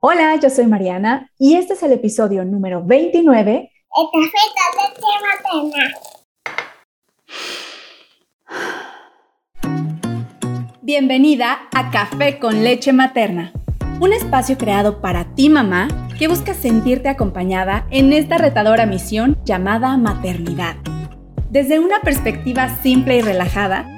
Hola, yo soy Mariana y este es el episodio número 29. El café con leche materna. Bienvenida a Café con leche materna, un espacio creado para ti mamá que busca sentirte acompañada en esta retadora misión llamada maternidad. Desde una perspectiva simple y relajada,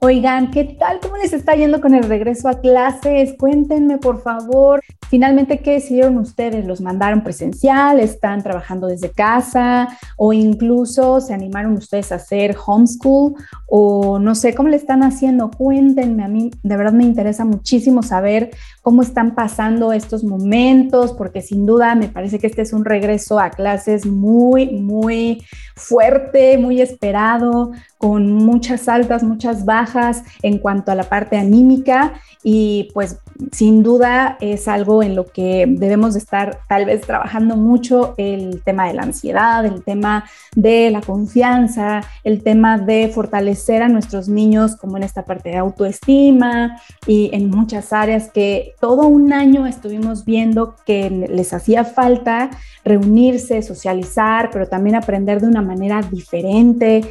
Oigan, ¿qué tal? ¿Cómo les está yendo con el regreso a clases? Cuéntenme, por favor. Finalmente, ¿qué decidieron ustedes? ¿Los mandaron presencial? ¿Están trabajando desde casa? ¿O incluso se animaron ustedes a hacer homeschool? ¿O no sé cómo le están haciendo? Cuéntenme. A mí de verdad me interesa muchísimo saber cómo están pasando estos momentos, porque sin duda me parece que este es un regreso a clases muy, muy fuerte, muy esperado, con muchas altas, muchas bajas en cuanto a la parte anímica y pues sin duda es algo en lo que debemos de estar tal vez trabajando mucho el tema de la ansiedad, el tema de la confianza, el tema de fortalecer a nuestros niños como en esta parte de autoestima y en muchas áreas que todo un año estuvimos viendo que les hacía falta reunirse, socializar, pero también aprender de una manera diferente.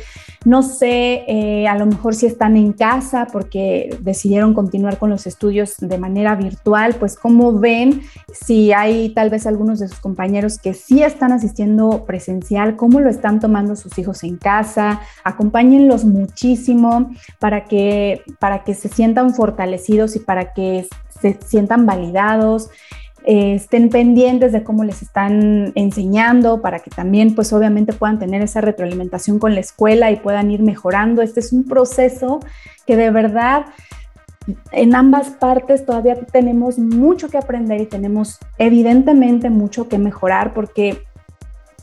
No sé, eh, a lo mejor si están en casa porque decidieron continuar con los estudios de manera virtual, pues cómo ven si hay tal vez algunos de sus compañeros que sí están asistiendo presencial, cómo lo están tomando sus hijos en casa, acompáñenlos muchísimo para que, para que se sientan fortalecidos y para que se sientan validados. Eh, estén pendientes de cómo les están enseñando para que también pues obviamente puedan tener esa retroalimentación con la escuela y puedan ir mejorando. Este es un proceso que de verdad en ambas partes todavía tenemos mucho que aprender y tenemos evidentemente mucho que mejorar porque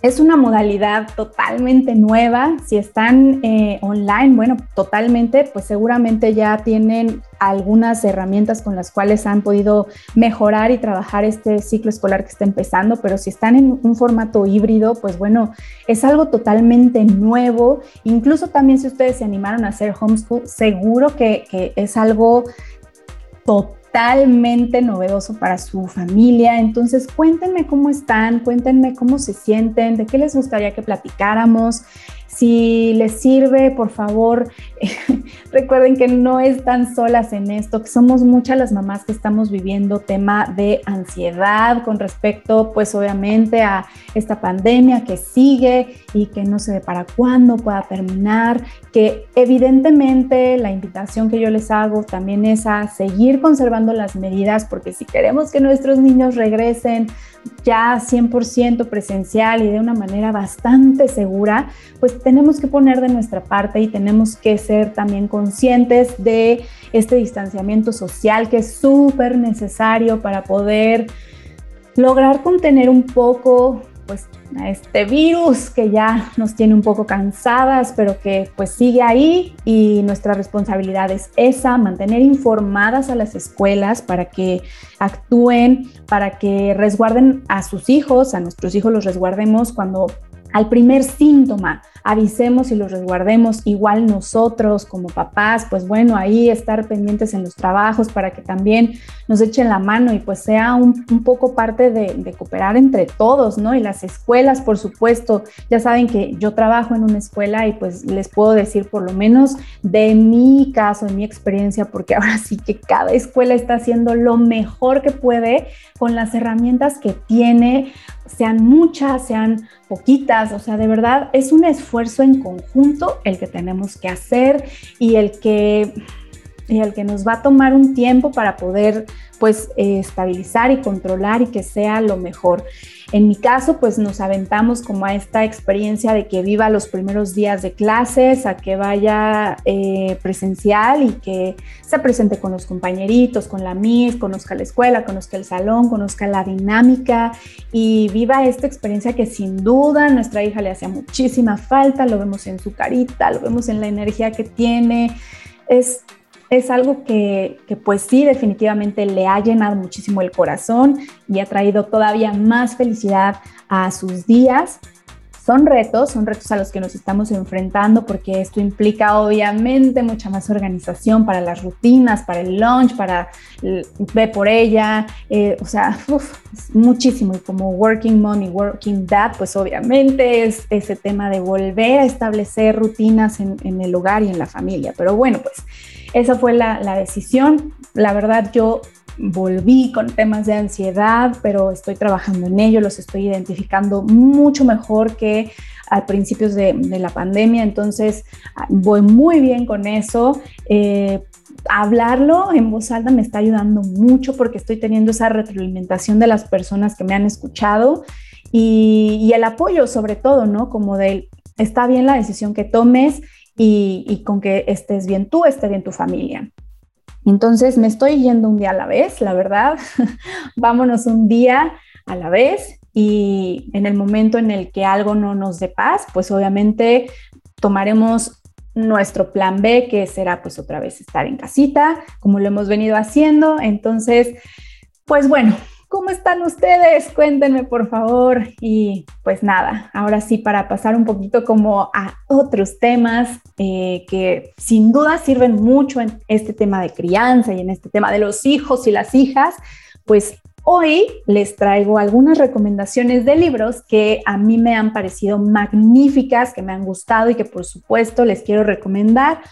es una modalidad totalmente nueva. Si están eh, online, bueno, totalmente, pues seguramente ya tienen algunas herramientas con las cuales han podido mejorar y trabajar este ciclo escolar que está empezando, pero si están en un formato híbrido, pues bueno, es algo totalmente nuevo. Incluso también si ustedes se animaron a hacer homeschool, seguro que, que es algo totalmente totalmente novedoso para su familia. Entonces, cuéntenme cómo están, cuéntenme cómo se sienten, de qué les gustaría que platicáramos. Si les sirve, por favor, recuerden que no están solas en esto, que somos muchas las mamás que estamos viviendo tema de ansiedad con respecto, pues obviamente a esta pandemia que sigue y que no se ve para cuándo pueda terminar, que evidentemente la invitación que yo les hago también es a seguir conservando las medidas, porque si queremos que nuestros niños regresen ya 100% presencial y de una manera bastante segura, pues tenemos que poner de nuestra parte y tenemos que ser también conscientes de este distanciamiento social que es súper necesario para poder lograr contener un poco pues a este virus que ya nos tiene un poco cansadas, pero que pues sigue ahí. Y nuestra responsabilidad es esa, mantener informadas a las escuelas para que actúen, para que resguarden a sus hijos, a nuestros hijos los resguardemos cuando al primer síntoma avisemos y los resguardemos. Igual nosotros como papás, pues bueno, ahí estar pendientes en los trabajos para que también nos echen la mano y pues sea un, poco parte de, cooperar entre todos, ¿no? Y las escuelas, por supuesto, ya saben que yo trabajo en una escuela y pues les puedo decir por lo menos de mi caso, de mi experiencia, porque ahora sí que cada escuela está haciendo lo mejor que puede con las herramientas que tiene, sean muchas, sean poquitas, o sea, de verdad es un esfuerzo en conjunto el que tenemos que hacer y el que y al que nos va a tomar un tiempo para poder pues eh, estabilizar y controlar y que sea lo mejor. En mi caso, pues nos aventamos como a esta experiencia de que viva los primeros días de clases, a que vaya eh, presencial y que se presente con los compañeritos, con la MIS, conozca la escuela, conozca el salón, conozca la dinámica y viva esta experiencia que sin duda nuestra hija le hacía muchísima falta, lo vemos en su carita, lo vemos en la energía que tiene. Es es algo que, pues sí, definitivamente le ha llenado muchísimo el corazón y ha traído todavía más felicidad a sus días. Son retos, son retos a los que nos estamos enfrentando porque esto implica obviamente mucha más organización para las rutinas, para el lunch, para ver por ella, eh, o sea, muchísimo. Y como working mom y working dad, pues obviamente es ese tema de volver a establecer rutinas en el hogar y en la familia. Pero bueno, pues esa fue la, decisión. La verdad, yo volví con temas de ansiedad, pero estoy trabajando en ello, los estoy identificando mucho mejor que a principios de, la pandemia, entonces voy muy bien con eso. Eh, hablarlo en voz alta me está ayudando mucho porque estoy teniendo esa retroalimentación de las personas que me han escuchado y, el apoyo sobre todo, ¿no? Como de, está bien la decisión que tomes y, con que estés bien tú, esté bien tu familia. Entonces me estoy yendo un día a la vez, la verdad. Vámonos un día a la vez y en el momento en el que algo no nos dé paz, pues obviamente tomaremos nuestro plan B, que será pues otra vez estar en casita, como lo hemos venido haciendo. Entonces, pues bueno, ¿Cómo están ustedes? Cuéntenme por favor. Y pues nada, ahora sí para pasar un poquito como a otros temas eh, que sin duda sirven mucho en este tema de crianza y en este tema de los hijos y las hijas, pues hoy les traigo algunas recomendaciones de libros que a mí me han parecido magníficas, que me han gustado y que por supuesto les quiero recomendar.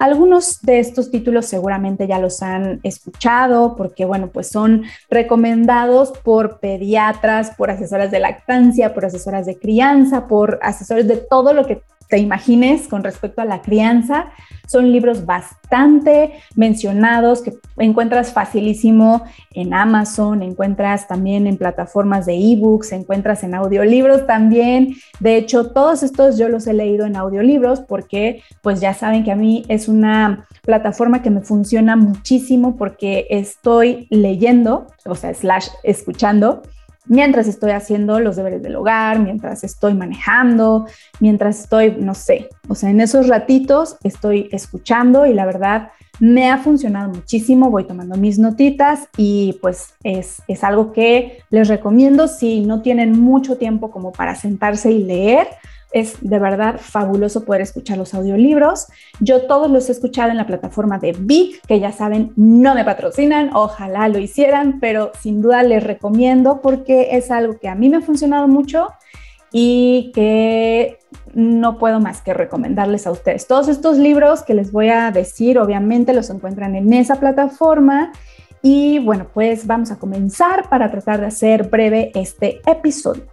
Algunos de estos títulos seguramente ya los han escuchado porque, bueno, pues son recomendados por pediatras, por asesoras de lactancia, por asesoras de crianza, por asesores de todo lo que te imagines con respecto a la crianza. Son libros bastante mencionados que encuentras facilísimo en Amazon, encuentras también en plataformas de ebooks, encuentras en audiolibros también. De hecho, todos estos yo los he leído en audiolibros porque pues ya saben que a mí es una plataforma que me funciona muchísimo porque estoy leyendo, o sea, slash escuchando mientras estoy haciendo los deberes del hogar, mientras estoy manejando, mientras estoy, no sé, o sea, en esos ratitos estoy escuchando y la verdad me ha funcionado muchísimo, voy tomando mis notitas y pues es, es algo que les recomiendo. Si no tienen mucho tiempo como para sentarse y leer es de verdad fabuloso poder escuchar los audiolibros. Yo todos los he escuchado en la plataforma de Big, que ya saben, no me patrocinan, ojalá lo hicieran, pero sin duda les recomiendo porque es algo que a mí me ha funcionado mucho y que no puedo más que recomendarles a ustedes. Todos estos libros que les voy a decir, obviamente los encuentran en esa plataforma. Y bueno, pues vamos a comenzar para tratar de hacer breve este episodio.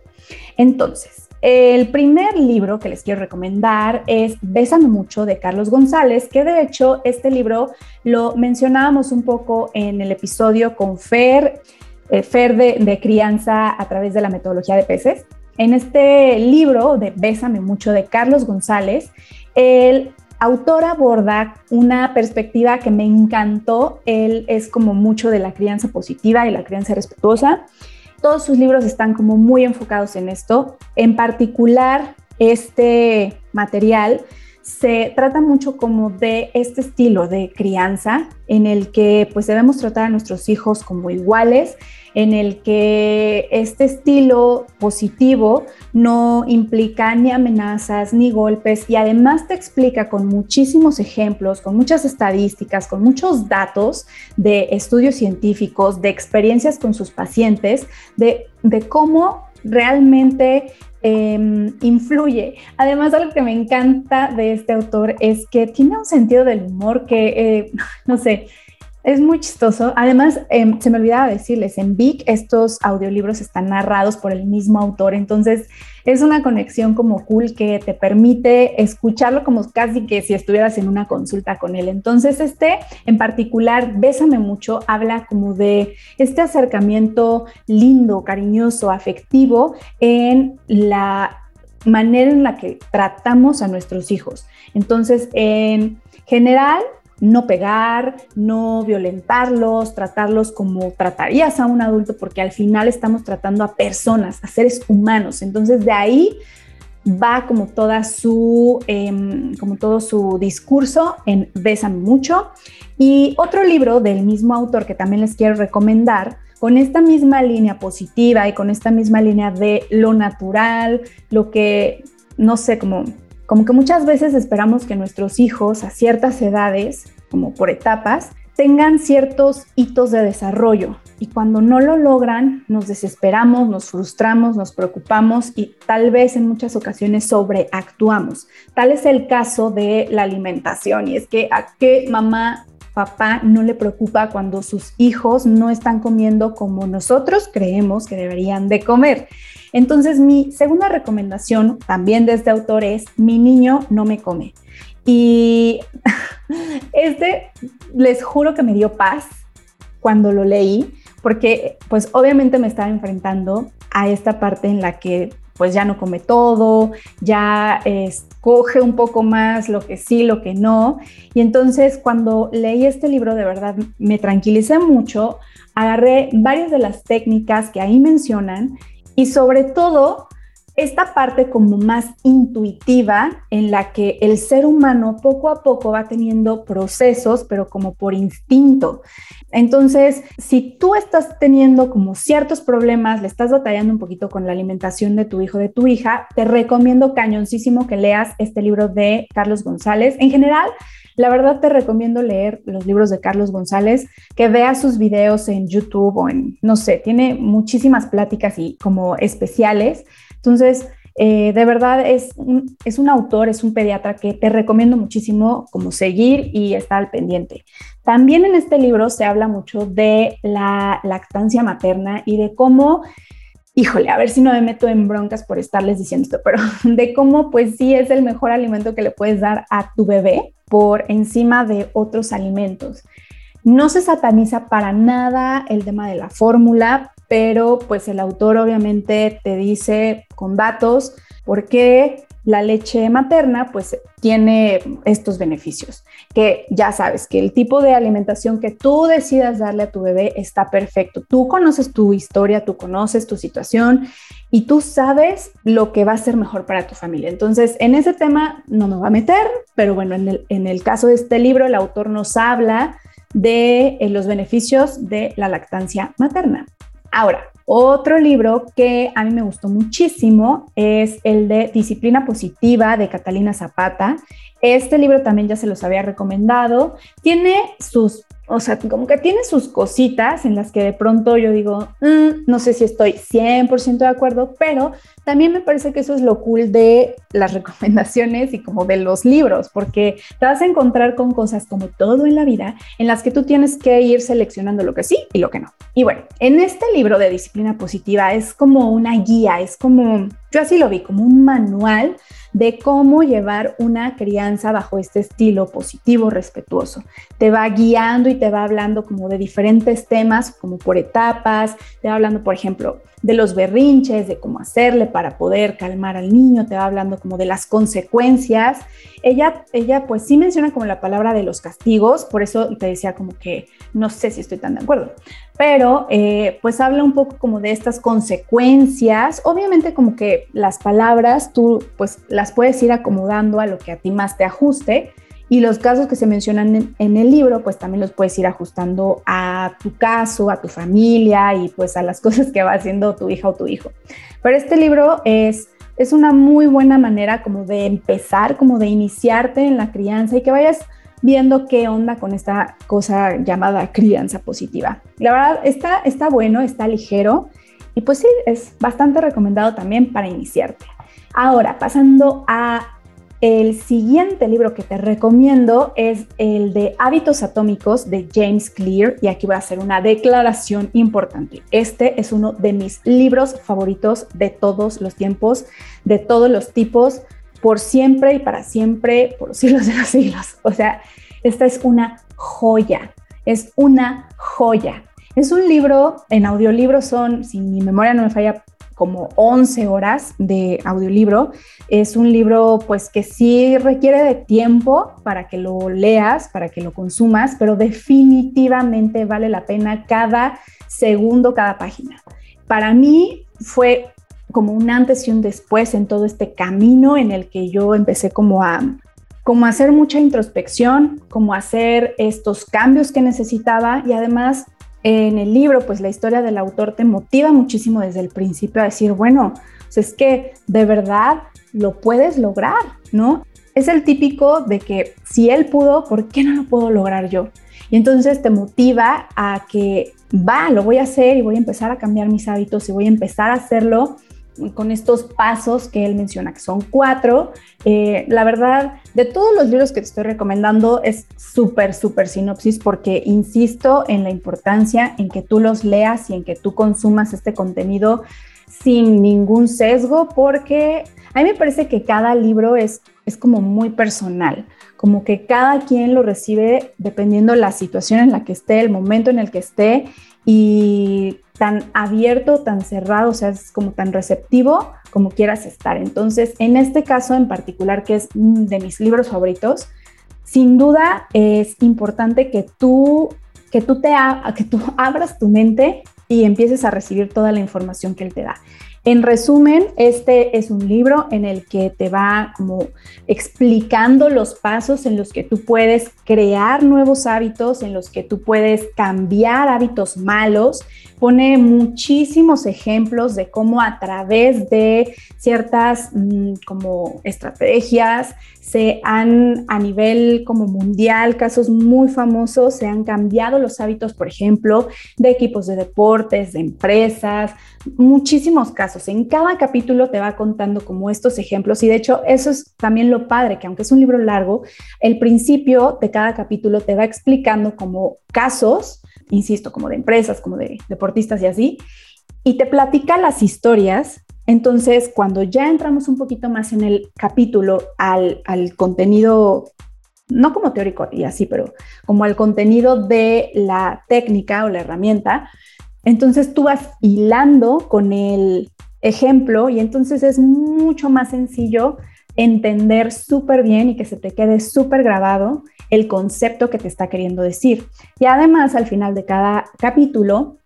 Entonces, el primer libro que les quiero recomendar es Bésame mucho de Carlos González, que de hecho este libro lo mencionábamos un poco en el episodio con Fer, eh, Fer de, crianza a través de la metodología de peces. En este libro de Bésame mucho de Carlos González, el autor aborda una perspectiva que me encantó. Él es como mucho de la crianza positiva y la crianza respetuosa. Todos sus libros están como muy enfocados en esto. En particular, este material se trata mucho como de este estilo de crianza en el que pues debemos tratar a nuestros hijos como iguales en el que este estilo positivo no implica ni amenazas ni golpes y además te explica con muchísimos ejemplos, con muchas estadísticas, con muchos datos de estudios científicos, de experiencias con sus pacientes, de, cómo realmente em, influye. Además, algo que me encanta de este autor es que tiene un sentido del humor que, eh, no sé, es muy chistoso. Además, em, se me olvidaba decirles, en Vic estos audiolibros están narrados por el mismo autor, entonces es una conexión como cool que te permite escucharlo como casi que si estuvieras en una consulta con él. Entonces, este en particular, Bésame mucho, habla como de este acercamiento lindo, cariñoso, afectivo en la manera en la que tratamos a nuestros hijos. Entonces, en general, no pegar, no violentarlos, tratarlos como tratarías a un adulto, porque al final estamos tratando a personas, a seres humanos. Entonces de ahí va como toda su, em, como todo su discurso en Besan mucho. Y otro libro del mismo autor que también les quiero recomendar, con esta misma línea positiva y con esta misma línea de lo natural, lo que, no sé, como como que muchas veces esperamos que nuestros hijos a ciertas edades, como por etapas, tengan ciertos hitos de desarrollo y cuando no lo logran nos desesperamos, nos frustramos, nos preocupamos y tal vez en muchas ocasiones sobreactuamos. Tal es el caso de la alimentación y es que a qué mamá papá no le preocupa cuando sus hijos no están comiendo como nosotros creemos que deberían de comer. Entonces, mi segunda recomendación también de este autor es Mi niño no me come. Y este, les juro que me dio paz cuando lo leí, porque pues obviamente me estaba enfrentando a esta parte en la que pues ya no come todo, ya escoge un poco más lo que sí, lo que no. Y entonces cuando leí este libro de verdad me tranquilicé mucho, agarré varias de las técnicas que ahí mencionan y sobre todo esta parte como más intuitiva en la que el ser humano poco a poco va teniendo procesos, pero como por instinto. Entonces, si tú estás teniendo como ciertos problemas, le estás batallando un poquito con la alimentación de tu hijo, de tu hija, te recomiendo cañoncísimo que leas este libro de Carlos González. En general, la verdad te recomiendo leer los libros de Carlos González, que veas sus videos en YouTube o en, no sé, tiene muchísimas pláticas y como especiales. Entonces, eh, de verdad es un, es un autor, es un pediatra que te recomiendo muchísimo como seguir y estar al pendiente. También en este libro se habla mucho de la lactancia materna y de cómo híjole, a ver si no me meto en broncas por estarles diciendo esto, pero de cómo pues sí es el mejor alimento que le puedes dar a tu bebé por encima de otros alimentos. No se sataniza para nada el tema de la fórmula, pero pues el autor obviamente te dice con datos por qué la leche materna pues tiene estos beneficios, que ya sabes que el tipo de alimentación que tú decidas darle a tu bebé está perfecto. Tú conoces tu historia, tú conoces tu situación y tú sabes lo que va a ser mejor para tu familia. Entonces, en ese tema no me voy a meter, pero bueno, en el, en el caso de este libro, el autor nos habla de eh, los beneficios de la lactancia materna. Ahora, otro libro que a mí me gustó muchísimo es el de Disciplina Positiva de Catalina Zapata. Este libro también ya se los había recomendado. Tiene sus o sea, como que tiene sus cositas en las que de pronto yo digo, mm, no sé si estoy 100% de acuerdo, pero también me parece que eso es lo cool de las recomendaciones y como de los libros, porque te vas a encontrar con cosas como todo en la vida en las que tú tienes que ir seleccionando lo que sí y lo que no. Y bueno, en este libro de disciplina positiva es como una guía, es como, yo así lo vi, como un manual de cómo llevar una crianza bajo este estilo positivo, respetuoso. Te va guiando y te va hablando como de diferentes temas, como por etapas, te va hablando, por ejemplo, de los berrinches, de cómo hacerle para poder calmar al niño, te va hablando como de las consecuencias. Ella, ella pues sí menciona como la palabra de los castigos, por eso te decía como que no sé si estoy tan de acuerdo, pero eh, pues habla un poco como de estas consecuencias. Obviamente como que las palabras tú pues las puedes ir acomodando a lo que a ti más te ajuste y los casos que se mencionan en, el libro pues también los puedes ir ajustando a tu caso, a tu familia y pues a las cosas que va haciendo tu hija o tu hijo. Pero este libro es es una muy buena manera como de empezar, como de iniciarte en la crianza y que vayas viendo qué onda con esta cosa llamada crianza positiva. La verdad está, está bueno, está ligero y pues sí, es bastante recomendado también para iniciarte. Ahora, pasando a El siguiente libro que te recomiendo es el de Hábitos Atómicos de James Clear y aquí voy a hacer una declaración importante. Este es uno de mis libros favoritos de todos los tiempos, de todos los tipos, por siempre y para siempre, por los siglos de los siglos. O sea, esta es una joya, es una joya. Es un libro, en audiolibro son, si mi memoria no me falla, como 11 horas de audiolibro. Es un libro pues que sí requiere de tiempo para que lo leas, para que lo consumas, pero definitivamente vale la pena cada segundo, cada página. Para mí fue como un antes y un después en todo este camino en el que yo empecé como a como hacer mucha introspección, como hacer estos cambios que necesitaba y además en el libro, pues la historia del autor te motiva muchísimo desde el principio a decir, bueno, pues es que de verdad lo puedes lograr, ¿no? Es el típico de que si él pudo, ¿por qué no lo puedo lograr yo? Y entonces te motiva a que va, lo voy a hacer y voy a empezar a cambiar mis hábitos y voy a empezar a hacerlo con estos pasos que él menciona, que son cuatro. Eh, la verdad, de todos los libros que te estoy recomendando, es súper, súper sinopsis porque insisto en la importancia en que tú los leas y en que tú consumas este contenido sin ningún sesgo, porque a mí me parece que cada libro es, es como muy personal, como que cada quien lo recibe dependiendo la situación en la que esté, el momento en el que esté y tan abierto, tan cerrado, o sea, es como tan receptivo como quieras estar. Entonces, en este caso en particular, que es de mis libros favoritos, sin duda es importante que tú, que tú, te, que tú abras tu mente y empieces a recibir toda la información que él te da. En resumen, este es un libro en el que te va como explicando los pasos en los que tú puedes crear nuevos hábitos, en los que tú puedes cambiar hábitos malos. Pone muchísimos ejemplos de cómo a través de ciertas mm, como estrategias se han a nivel como mundial, casos muy famosos, se han cambiado los hábitos, por ejemplo, de equipos de deportes, de empresas, muchísimos casos. En cada capítulo te va contando como estos ejemplos y de hecho eso es también lo padre, que aunque es un libro largo, el principio de cada capítulo te va explicando como casos, insisto, como de empresas, como de deportistas y así, y te platica las historias entonces, cuando ya entramos un poquito más en el capítulo al, contenido, no como teórico y así, pero como al contenido de la técnica o la herramienta, entonces tú vas hilando con el ejemplo y entonces es mucho más sencillo entender súper bien y que se te quede súper grabado el concepto que te está queriendo decir. Y además, al final de cada capítulo,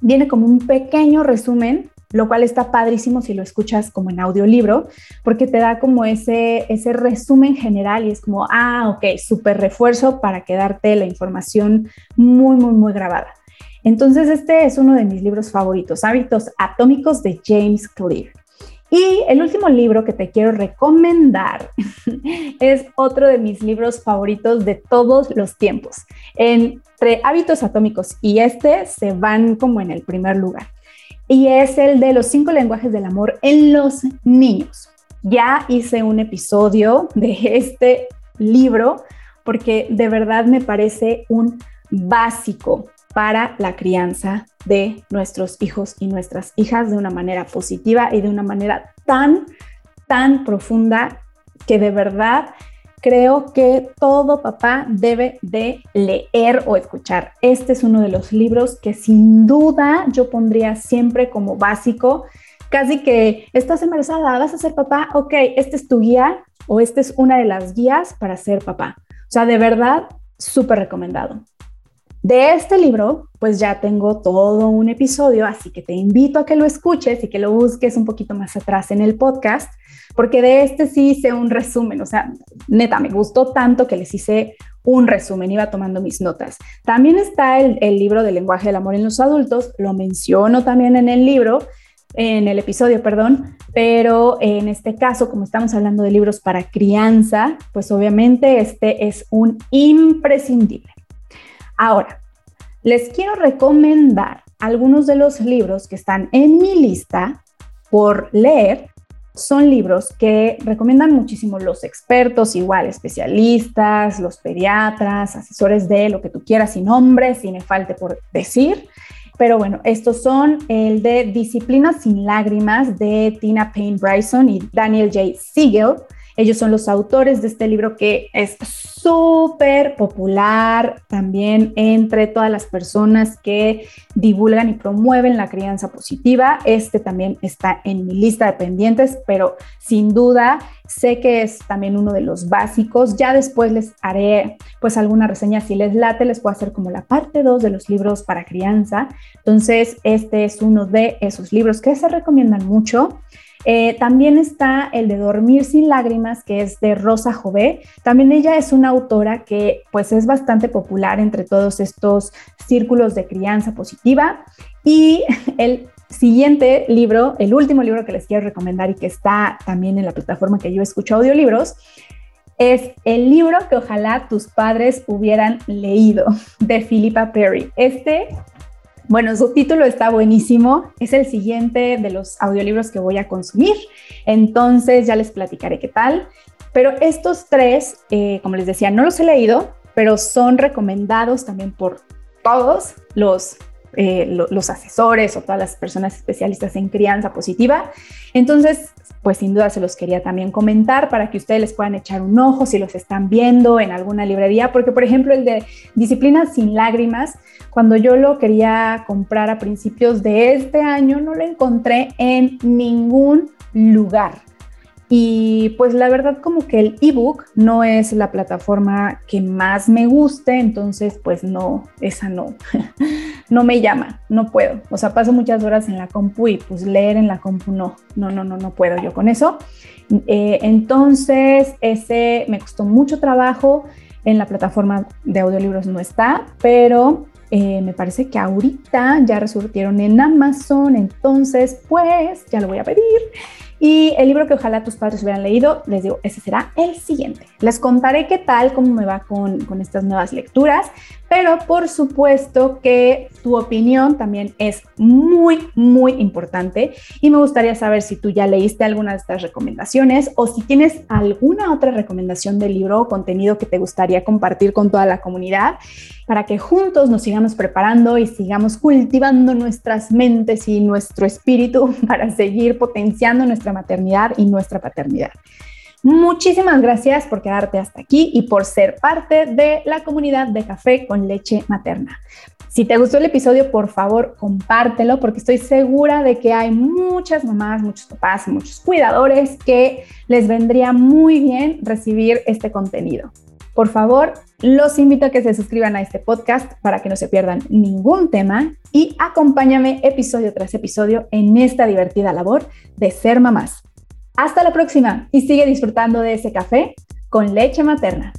viene como un pequeño resumen lo cual está padrísimo si lo escuchas como en audiolibro, porque te da como ese, ese resumen general y es como, ah, ok, súper refuerzo para quedarte la información muy, muy, muy grabada. Entonces, este es uno de mis libros favoritos, Hábitos Atómicos de James Clear. Y el último libro que te quiero recomendar es otro de mis libros favoritos de todos los tiempos. Entre Hábitos Atómicos y este se van como en el primer lugar y es el de los cinco lenguajes del amor en los niños. Ya hice un episodio de este libro porque de verdad me parece un básico para la crianza de nuestros hijos y nuestras hijas de una manera positiva y de una manera tan, tan profunda que de verdad creo que todo papá debe de leer o escuchar. Este es uno de los libros que sin duda yo pondría siempre como básico. Casi que estás embarazada, vas a ser papá, ok, este es tu guía o esta es una de las guías para ser papá. O sea, de verdad, súper recomendado. De este libro, pues ya tengo todo un episodio, así que te invito a que lo escuches y que lo busques un poquito más atrás en el podcast, porque de este sí hice un resumen, o sea, neta, me gustó tanto que les hice un resumen, iba tomando mis notas. También está el, libro del lenguaje del amor en los adultos, lo menciono también en el libro, en el episodio, perdón, pero en este caso, como estamos hablando de libros para crianza, pues obviamente este es un imprescindible. Ahora, les quiero recomendar algunos de los libros que están en mi lista por leer son libros que recomiendan muchísimo los expertos, igual especialistas, los pediatras, asesores de lo que tú quieras, sin nombre, si me falte por decir. Pero bueno, estos son el de Disciplina sin lágrimas de Tina Payne Bryson y Daniel J. Siegel. Ellos son los autores de este libro que es súper popular también entre todas las personas que divulgan y promueven la crianza positiva. Este también está en mi lista de pendientes, pero sin duda sé que es también uno de los básicos. Ya después les haré pues alguna reseña si les late, les puedo hacer como la parte 2 de los libros para crianza. Entonces, este es uno de esos libros que se recomiendan mucho. Eh, también está el de Dormir sin lágrimas, que es de Rosa Jové. También ella es una autora que pues es bastante popular entre todos estos círculos de crianza positiva. Y el siguiente libro, el último libro que les quiero recomendar y que está también en la plataforma que yo escucho audiolibros, es el libro que ojalá tus padres hubieran leído de Philippa Perry. Este bueno, su título está buenísimo. Es el siguiente de los audiolibros que voy a consumir. Entonces ya les platicaré qué tal. Pero estos tres, eh, como les decía, no los he leído, pero son recomendados también por todos los eh, los asesores o todas las personas especialistas en crianza positiva. Entonces, pues sin duda se los quería también comentar para que ustedes les puedan echar un ojo si los están viendo en alguna librería, porque por ejemplo el de Disciplina sin lágrimas, cuando yo lo quería comprar a principios de este año, no lo encontré en ningún lugar. Y pues la verdad como que el ebook no es la plataforma que más me guste, entonces pues no, esa no, no me llama, no puedo. O sea, paso muchas horas en la compu y pues leer en la compu no, no, no, no, no puedo yo con eso. Eh, entonces ese me costó mucho trabajo, en la plataforma de audiolibros no está, pero eh, me parece que ahorita ya resurtieron en Amazon, entonces pues ya lo voy a pedir. Y el libro que ojalá tus padres hubieran leído, les digo, ese será el siguiente. Les contaré qué tal, cómo me va con, con estas nuevas lecturas, pero por supuesto que tu opinión también es muy, muy importante y me gustaría saber si tú ya leíste alguna de estas recomendaciones o si tienes alguna otra recomendación de libro o contenido que te gustaría compartir con toda la comunidad para que juntos nos sigamos preparando y sigamos cultivando nuestras mentes y nuestro espíritu para seguir potenciando maternidad y nuestra paternidad. Muchísimas gracias por quedarte hasta aquí y por ser parte de la comunidad de café con leche materna. Si te gustó el episodio, por favor, compártelo porque estoy segura de que hay muchas mamás, muchos papás, muchos cuidadores que les vendría muy bien recibir este contenido. Por favor, los invito a que se suscriban a este podcast para que no se pierdan ningún tema y acompáñame episodio tras episodio en esta divertida labor de ser mamás. Hasta la próxima y sigue disfrutando de ese café con leche materna.